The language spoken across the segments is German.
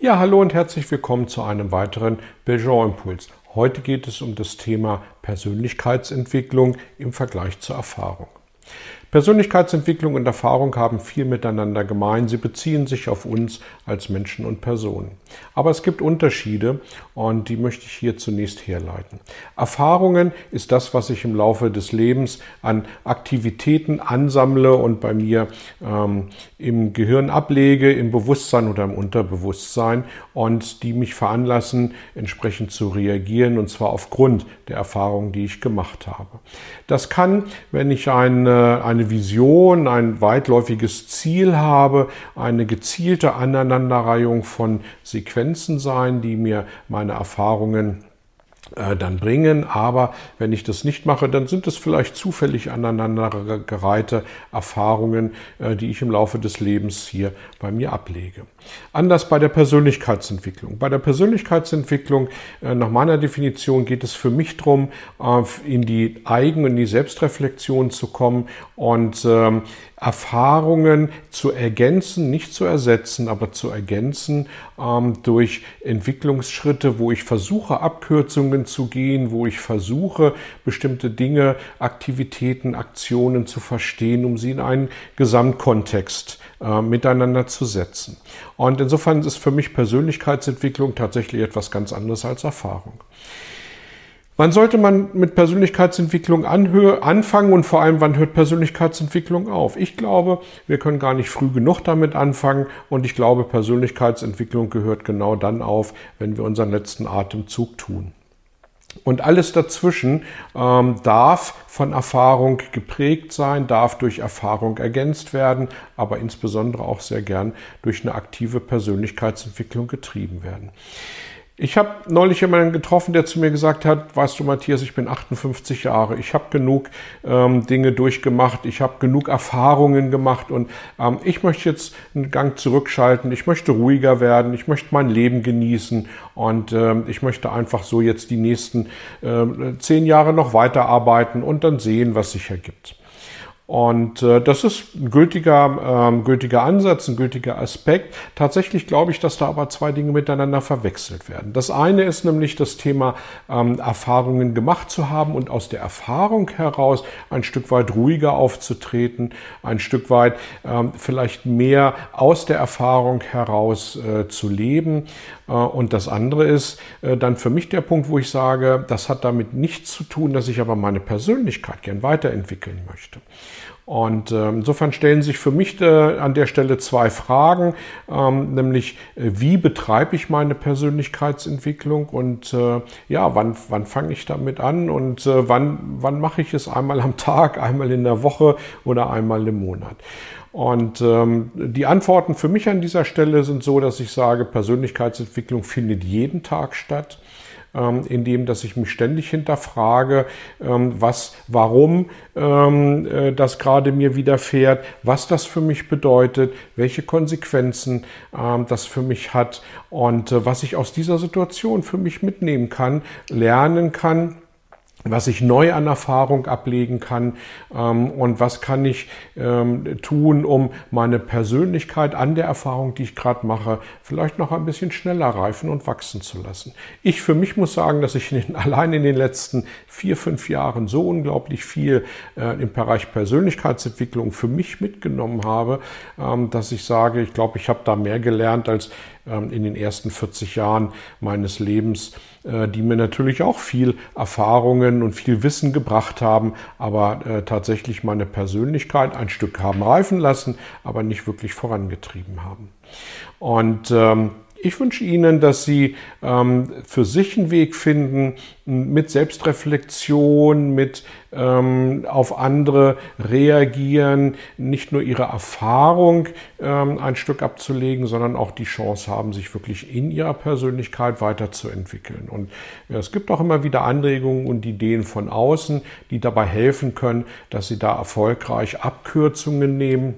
Ja, hallo und herzlich willkommen zu einem weiteren Belgian Impuls. Heute geht es um das Thema Persönlichkeitsentwicklung im Vergleich zur Erfahrung. Persönlichkeitsentwicklung und Erfahrung haben viel miteinander gemein. Sie beziehen sich auf uns als Menschen und Personen. Aber es gibt Unterschiede und die möchte ich hier zunächst herleiten. Erfahrungen ist das, was ich im Laufe des Lebens an Aktivitäten ansammle und bei mir ähm, im Gehirn ablege, im Bewusstsein oder im Unterbewusstsein und die mich veranlassen, entsprechend zu reagieren und zwar aufgrund der Erfahrungen, die ich gemacht habe. Das kann, wenn ich eine, eine Vision, ein weitläufiges Ziel habe, eine gezielte Aneinanderreihung von Sequenzen sein, die mir meine Erfahrungen äh, dann bringen. Aber wenn ich das nicht mache, dann sind es vielleicht zufällig aneinandergereihte Erfahrungen, äh, die ich im Laufe des Lebens hier bei mir ablege. Anders bei der Persönlichkeitsentwicklung. Bei der Persönlichkeitsentwicklung, äh, nach meiner Definition, geht es für mich darum, in die Eigen- und die Selbstreflexion zu kommen und ähm, Erfahrungen zu ergänzen, nicht zu ersetzen, aber zu ergänzen ähm, durch Entwicklungsschritte, wo ich versuche, Abkürzungen zu gehen, wo ich versuche, bestimmte Dinge, Aktivitäten, Aktionen zu verstehen, um sie in einen Gesamtkontext äh, miteinander zu setzen. Und insofern ist für mich Persönlichkeitsentwicklung tatsächlich etwas ganz anderes als Erfahrung. Wann sollte man mit Persönlichkeitsentwicklung anfangen und vor allem, wann hört Persönlichkeitsentwicklung auf? Ich glaube, wir können gar nicht früh genug damit anfangen und ich glaube, Persönlichkeitsentwicklung gehört genau dann auf, wenn wir unseren letzten Atemzug tun. Und alles dazwischen ähm, darf von Erfahrung geprägt sein, darf durch Erfahrung ergänzt werden, aber insbesondere auch sehr gern durch eine aktive Persönlichkeitsentwicklung getrieben werden. Ich habe neulich jemanden getroffen, der zu mir gesagt hat, weißt du Matthias, ich bin 58 Jahre, ich habe genug ähm, Dinge durchgemacht, ich habe genug Erfahrungen gemacht und ähm, ich möchte jetzt einen Gang zurückschalten, ich möchte ruhiger werden, ich möchte mein Leben genießen und ähm, ich möchte einfach so jetzt die nächsten äh, zehn Jahre noch weiterarbeiten und dann sehen, was sich ergibt. Und äh, das ist ein gültiger, ähm, gültiger Ansatz, ein gültiger Aspekt. Tatsächlich glaube ich, dass da aber zwei Dinge miteinander verwechselt werden. Das eine ist nämlich das Thema ähm, Erfahrungen gemacht zu haben und aus der Erfahrung heraus ein Stück weit ruhiger aufzutreten, ein Stück weit ähm, vielleicht mehr aus der Erfahrung heraus äh, zu leben. Äh, und das andere ist äh, dann für mich der Punkt, wo ich sage, das hat damit nichts zu tun, dass ich aber meine Persönlichkeit gern weiterentwickeln möchte. Und äh, insofern stellen sich für mich äh, an der Stelle zwei Fragen, ähm, nämlich äh, wie betreibe ich meine Persönlichkeitsentwicklung? Und äh, ja, wann, wann fange ich damit an? Und wann, wann mache ich es? Einmal am Tag, einmal in der Woche oder einmal im Monat. Und ähm, die Antworten für mich an dieser Stelle sind so, dass ich sage, Persönlichkeitsentwicklung findet jeden Tag statt ähm, indem dass ich mich ständig hinterfrage, ähm, was, warum ähm, äh, das gerade mir widerfährt, was das für mich bedeutet, welche Konsequenzen ähm, das für mich hat und äh, was ich aus dieser Situation für mich mitnehmen kann, lernen kann was ich neu an Erfahrung ablegen kann ähm, und was kann ich ähm, tun, um meine Persönlichkeit an der Erfahrung, die ich gerade mache, vielleicht noch ein bisschen schneller reifen und wachsen zu lassen. Ich für mich muss sagen, dass ich in den, allein in den letzten vier, fünf Jahren so unglaublich viel äh, im Bereich Persönlichkeitsentwicklung für mich mitgenommen habe, ähm, dass ich sage, ich glaube, ich habe da mehr gelernt als in den ersten 40 Jahren meines Lebens, äh, die mir natürlich auch viel Erfahrungen und viel Wissen gebracht haben, aber äh, tatsächlich meine Persönlichkeit ein Stück haben reifen lassen, aber nicht wirklich vorangetrieben haben. Und ähm, Ich wünsche Ihnen, dass Sie ähm, für sich einen Weg finden, mit Selbstreflexion, mit ähm, auf andere reagieren, nicht nur ihre Erfahrung ähm, ein Stück abzulegen, sondern auch die Chance haben, sich wirklich in ihrer Persönlichkeit weiterzuentwickeln. Und es gibt auch immer wieder Anregungen und Ideen von außen, die dabei helfen können, dass Sie da erfolgreich Abkürzungen nehmen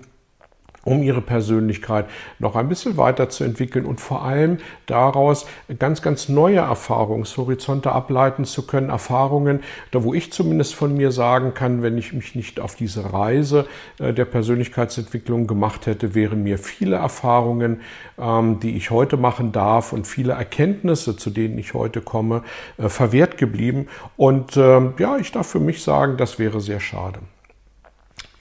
um ihre Persönlichkeit noch ein bisschen weiterzuentwickeln und vor allem daraus ganz, ganz neue Erfahrungshorizonte ableiten zu können. Erfahrungen, da wo ich zumindest von mir sagen kann, wenn ich mich nicht auf diese Reise äh, der Persönlichkeitsentwicklung gemacht hätte, wären mir viele Erfahrungen, ähm, die ich heute machen darf und viele Erkenntnisse, zu denen ich heute komme, äh, verwehrt geblieben. Und ähm, ja, ich darf für mich sagen, das wäre sehr schade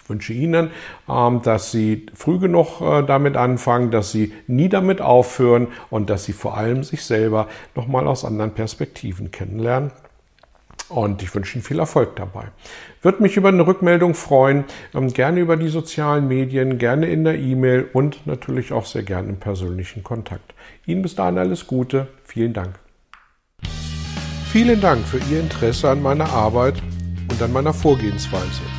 wünsche Ihnen, ähm, dass Sie früh genug äh, damit anfangen, dass Sie nie damit aufhören und dass Sie vor allem sich selber nochmal aus anderen Perspektiven kennenlernen. Und ich wünsche Ihnen viel Erfolg dabei. Würde mich über eine Rückmeldung freuen, ähm, gerne über die sozialen Medien, gerne in der E-Mail und natürlich auch sehr gerne im persönlichen Kontakt. Ihnen bis dahin alles Gute. Vielen Dank. Vielen Dank für Ihr Interesse an meiner Arbeit und an meiner Vorgehensweise.